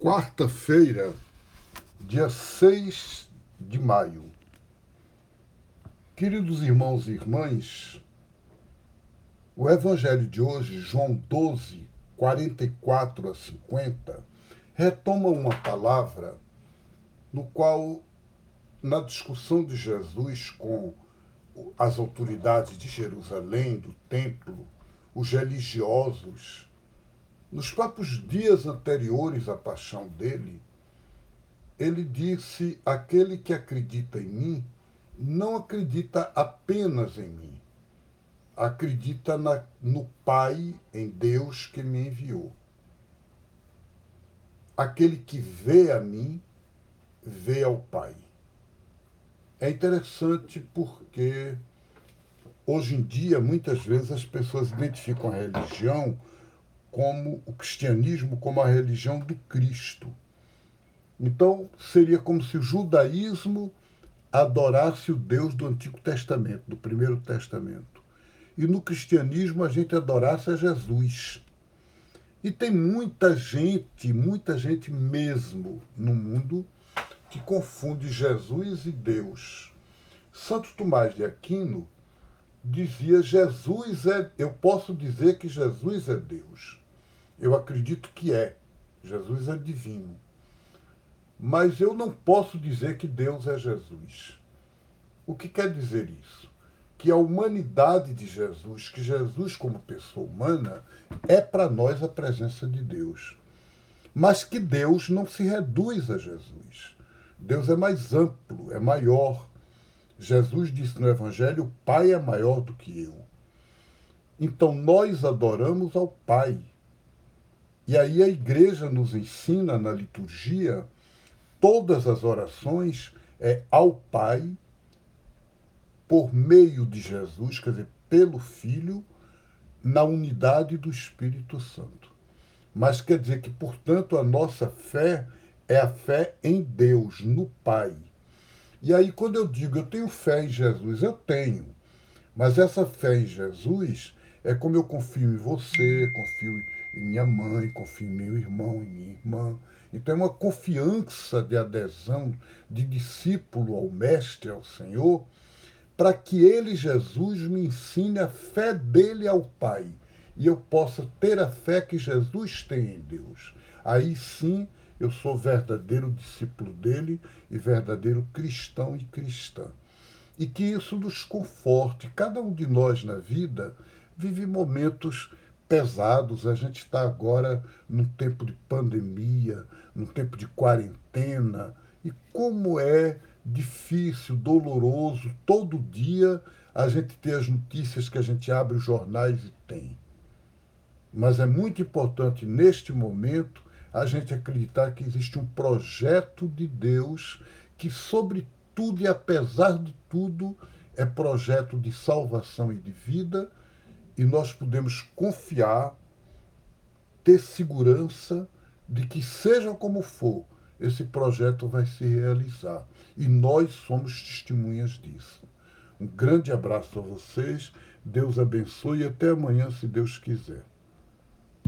quarta-feira, dia 6 de maio. Queridos irmãos e irmãs, o evangelho de hoje, João 12, 44 a 50, retoma uma palavra no qual, na discussão de Jesus com as autoridades de Jerusalém, do templo, os religiosos, nos próprios dias anteriores à paixão dele, ele disse: Aquele que acredita em mim, não acredita apenas em mim, acredita na, no Pai, em Deus que me enviou. Aquele que vê a mim, vê ao Pai. É interessante porque hoje em dia, muitas vezes, as pessoas identificam a religião como o cristianismo como a religião do Cristo. Então, seria como se o judaísmo adorasse o Deus do Antigo Testamento, do Primeiro Testamento. E no cristianismo a gente adorasse a Jesus. E tem muita gente, muita gente mesmo no mundo que confunde Jesus e Deus. Santo Tomás de Aquino dizia: Jesus é, eu posso dizer que Jesus é Deus. Eu acredito que é. Jesus é divino. Mas eu não posso dizer que Deus é Jesus. O que quer dizer isso? Que a humanidade de Jesus, que Jesus, como pessoa humana, é para nós a presença de Deus. Mas que Deus não se reduz a Jesus. Deus é mais amplo, é maior. Jesus disse no Evangelho: o Pai é maior do que eu. Então nós adoramos ao Pai. E aí a igreja nos ensina na liturgia, todas as orações é ao Pai, por meio de Jesus, quer dizer, pelo Filho, na unidade do Espírito Santo. Mas quer dizer que, portanto, a nossa fé é a fé em Deus, no Pai. E aí, quando eu digo eu tenho fé em Jesus, eu tenho. Mas essa fé em Jesus é como eu confio em você, confio em minha mãe, confio em meu irmão, em minha irmã. Então é uma confiança de adesão de discípulo ao Mestre, ao Senhor, para que ele, Jesus, me ensine a fé dele ao Pai e eu possa ter a fé que Jesus tem em Deus. Aí sim eu sou verdadeiro discípulo dele e verdadeiro cristão e cristã. E que isso nos conforte. Cada um de nós na vida vive momentos pesados. A gente está agora num tempo de pandemia, num tempo de quarentena. E como é difícil, doloroso, todo dia a gente ter as notícias que a gente abre os jornais e tem. Mas é muito importante neste momento a gente acreditar que existe um projeto de Deus que, sobretudo e apesar de tudo, é projeto de salvação e de vida e nós podemos confiar, ter segurança de que, seja como for, esse projeto vai se realizar. E nós somos testemunhas disso. Um grande abraço a vocês, Deus abençoe e até amanhã, se Deus quiser.